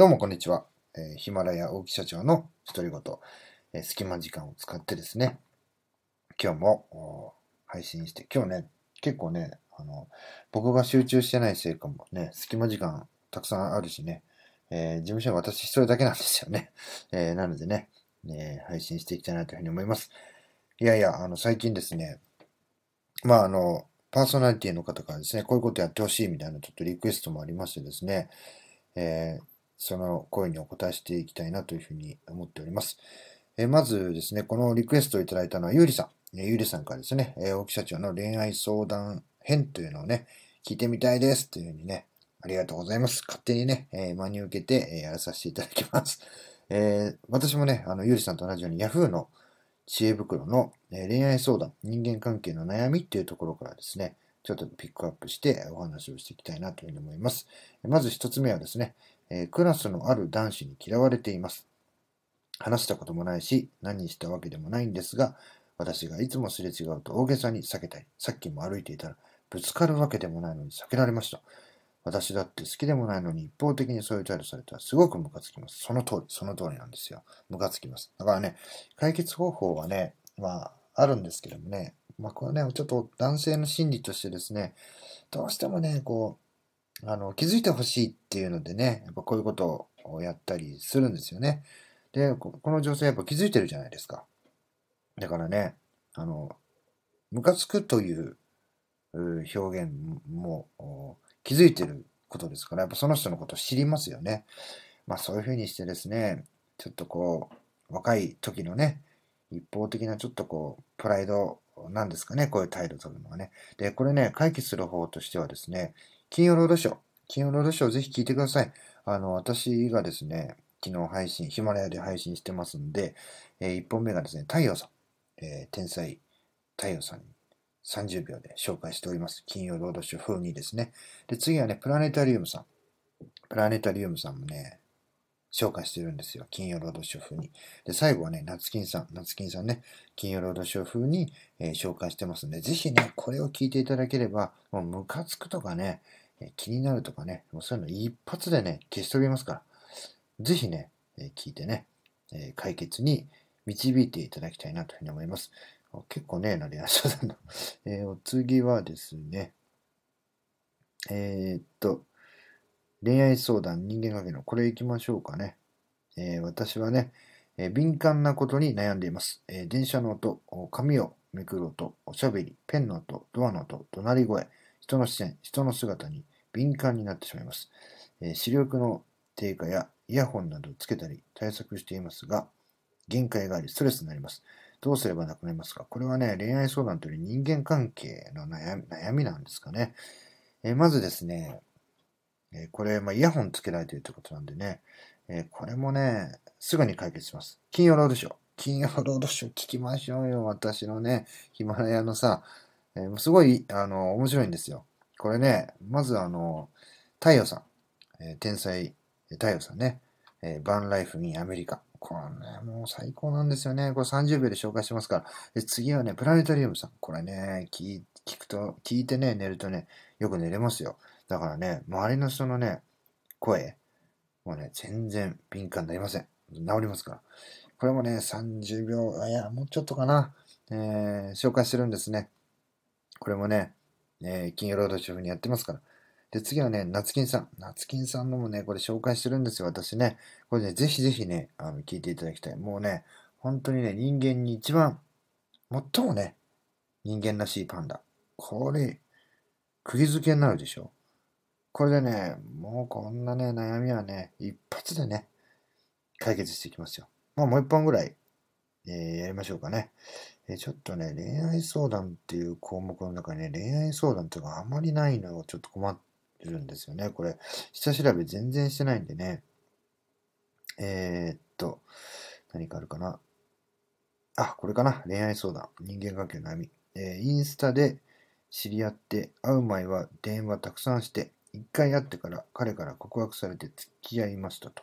どうもこんにちは。えヒマラヤ大木社長の独り言、えー隙間時間を使ってですね、今日も配信して、今日ね、結構ね、あの、僕が集中してないせいかもね、隙間時間たくさんあるしね、えー事務所は私一人だけなんですよね。えなのでね、え配信していきたいなというふうに思います。いやいや、あの、最近ですね、まあ、あの、パーソナリティの方からですね、こういうことやってほしいみたいなちょっとリクエストもありましてですね、えーその声にお答えしていきたいなというふうに思っております。えまずですね、このリクエストをいただいたのはゆうりさん。ゆうりさんからですね、大木社長の恋愛相談編というのをね、聞いてみたいですというふうにね、ありがとうございます。勝手にね、え真に受けて、えやらさせていただきます。えー私もね、あの、ゆうりさんと同じように Yahoo の知恵袋の、え恋愛相談、人間関係の悩みっていうところからですね、ちょっとピックアップしてお話をしていきたいなというふうに思います。まず一つ目はですね、えークラスのある男子に嫌われています。話したこともないし、何したわけでもないんですが、私がいつもすれ違うと大げさに避けたり、さっきも歩いていたらぶつかるわけでもないのに避けられました。私だって好きでもないのに一方的にそういう態度されたらすごくムカつきます。その通り、その通りなんですよ。ムカつきます。だからね、解決方法はね、まあ、あるんですけどもね、まあ、これはね、ちょっと男性の心理としてですね、どうしてもね、こう、あの、気づいてほしいっていうのでね、やっぱこういうことをやったりするんですよね。で、この女性やっぱ気づいてるじゃないですか。だからね、あの、ムカつくという表現も気づいてることですから、やっぱその人のことを知りますよね。まあそういうふうにしてですね、ちょっとこう、若い時のね、一方的なちょっとこう、プライドなんですかね、こういう態度を取るのはね。で、これね、解決する方としてはですね、金曜ロードショー。金曜ロードショーぜひ聞いてください。あの、私がですね、昨日配信、ヒマラヤで配信してますんで、え1本目がですね、太陽さん。えー天才太陽さん30秒で紹介しております。金曜ロードショー風にですね。で、次はね、プラネタリウムさん。プラネタリウムさんもね、紹介してるんですよ。金曜ロードショー風に。で、最後はね、夏金さん。夏金さんね、金曜ロードショー風に、えー紹介してますんで、ぜひね、これを聞いていただければ、もうムカつくとかね、え気になるとかね、もうそういうの一発でね、消し飛びますから。ぜひね、え聞いてね、え解決に導いていただきたいなというふうに思います。結構ねえな、恋愛相談の。えーお次はですね、えーっと、恋愛相談、人間関係の、これ行きましょうかね。えー私はね、えー敏感なことに悩んでいます。えー電車の音、お紙をめくる音、おしゃべり、ペンの音、ドアの音、怒鳴り声、人の視線、人の姿に敏感になってしまいます。えー視力の低下やイヤホンなどつけたり対策していますが、限界がありストレスになります。どうすればなくなりますか？これはね、恋愛相談というより人間関係の悩み悩みなんですかね。えーまずですね、えこれ、まあ、イヤホンつけられてるということなんでね、えこれもね、すぐに解決します。金曜ロードショー。金曜ロードショー聞きましょうよ。私のね、ヒマラヤのさ、えーすごい、あの、面白いんですよ。これね、まずあの、太陽さん、えー天才、太陽さんね、えーバンライフにアメリカ。これね、もう最高なんですよね。これ30秒で紹介してますから。で次はね、プラネタリウムさん。これね、聞くと、聞いてね、寝るとね、よく寝れますよ。だからね、周りの人のね、声、もうね、全然敏感になりません。治りますから。これもね、30秒、いや、もうちょっとかな、えー紹介してるんですね。これもね、えー金曜ロードショーにやってますから。で、次はね、夏金さん。夏金さんのもね、これ紹介してるんですよ、私ね。これね、ぜひぜひね、あの聞いていただきたい。もうね、本当にね、人間に一番、最もね、人間らしいパンダ。これ、釘付けになるでしょ。これでね、もうこんなね、悩みはね、一発でね、解決していきますよ。まあもう一本ぐらい、えーやりましょうかね。えーちょっとね、恋愛相談っていう項目の中にね、恋愛相談っていうのがあまりないのをちょっと困ってるんですよね。これ、下調べ全然してないんでね。えー、っと、何かあるかな。あ、これかな。恋愛相談。人間関係の悩み。えーインスタで知り合って、会う前は電話たくさんして、一回会ってから彼から告白されて付き合いましたと。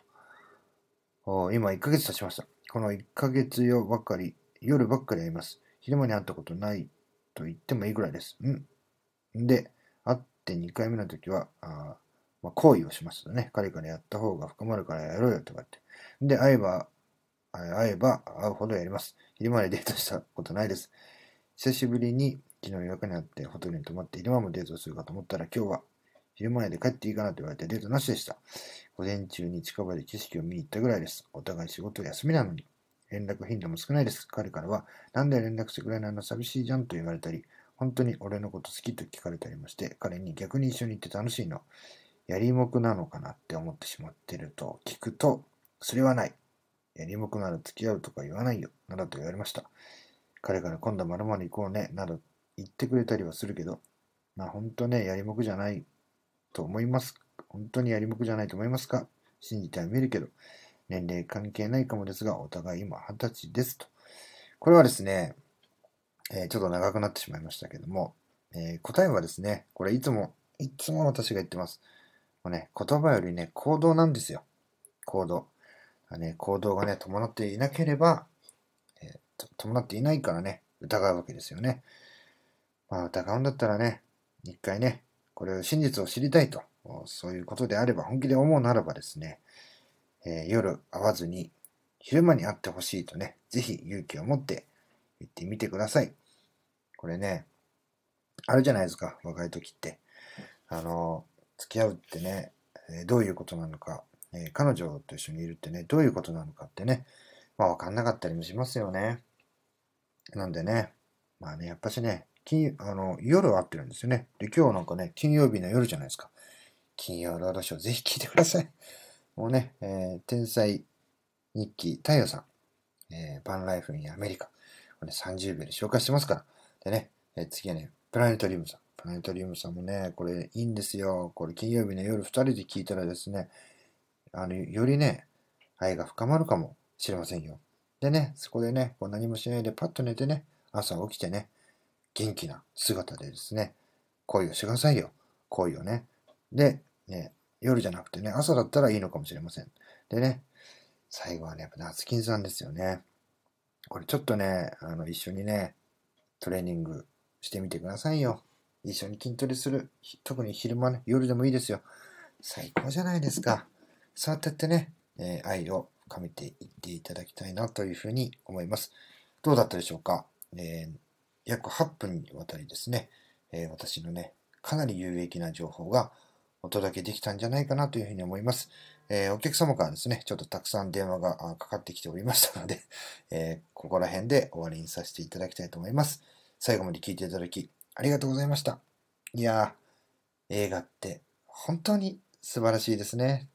今1ヶ月経ちました。この1ヶ月よばっかり、夜ばっかり会います。昼間に会ったことないと言ってもいいぐらいです。うん。で、会って2回目の時は、あまあ、行為をしますとね、彼からやった方が深まるからやろうよとかって。で、会えば、会えば会うほどやります。昼間でデートしたことないです。久しぶりに昨日夜中に会ってホテルに泊まって昼間もデートするかと思ったら今日は昼前で帰っていいかなと言われてデートなしでした。午前中に近場で景色を見に行ったぐらいです。お互い仕事休みなのに。連絡頻度も少ないです。彼からは、なんで連絡してくれないの寂しいじゃんと言われたり、本当に俺のこと好きと聞かれたりもして、彼に逆に一緒に行って楽しいの。やりもくなのかなって思ってしまってると聞くと、それはない。やりもくなら付き合うとか言わないよ。などと言われました。彼から今度まるまる行こうね。など言ってくれたりはするけど、まあ本当ね、やりもくじゃないと思います。本当にやりもくじゃないと思いますか？信じてはみるけど、年齢関係ないかもですが、お互い今二十歳ですと。これはですね、えー、ちょっと長くなってしまいましたけども、えー、答えはですね、これいつも、いつも私が言ってます。もうね、言葉よりね、行動なんですよ。行動。ね、行動がね、伴っていなければ、えー、伴っていないからね、疑うわけですよね。まあ、疑うんだったらね、一回ね、これを真実を知りたいと、そういうことであれば、本気で思うならばですね、えー、夜会わずに昼間に会ってほしいとね、ぜひ勇気を持って言ってみてください。これね、あるじゃないですか、若い時って。あの、付き合うってね、どういうことなのか、えー、彼女と一緒にいるってね、どういうことなのかってね、まあ分かんなかったりもしますよね。なんでね、まあね、やっぱしね、金あの夜会ってるんですよね。で、今日なんかね、金曜日の夜じゃないですか。金曜ロードショー、ぜひ聞いてください。もうね、えー、天才日記太陽さん、えー、パンライフにアメリカ。これ、ね、30秒で紹介してますから。でね、えー、次はね、プラネタリウムさん。プラネタリウムさんもね、これいいんですよ。これ金曜日の夜2人で聞いたらですね、あの、よりね、愛が深まるかもしれませんよ。でね、そこでね、こう何もしないでパッと寝てね、朝起きてね、元気な姿でですね、恋をしてくださいよ。恋をね。で、ね、夜じゃなくてね、朝だったらいいのかもしれません。でね、最後はね、やっぱ夏金さんですよね。これちょっとね、あの、一緒にね、トレーニングしてみてくださいよ。一緒に筋トレする。特に昼間ね、夜でもいいですよ。最高じゃないですか。そうやってね、えー、愛を深めていっていただきたいなというふうに思います。どうだったでしょうか、えー、約8分にわたりですね、えー、私のね、かなり有益な情報がお届けできたんじゃないかなというふうに思います。えー、お客様からですね、ちょっとたくさん電話がかかってきておりましたので、えここら辺で終わりにさせていただきたいと思います。最後まで聞いていただきありがとうございました。いやー、映画って本当に素晴らしいですね。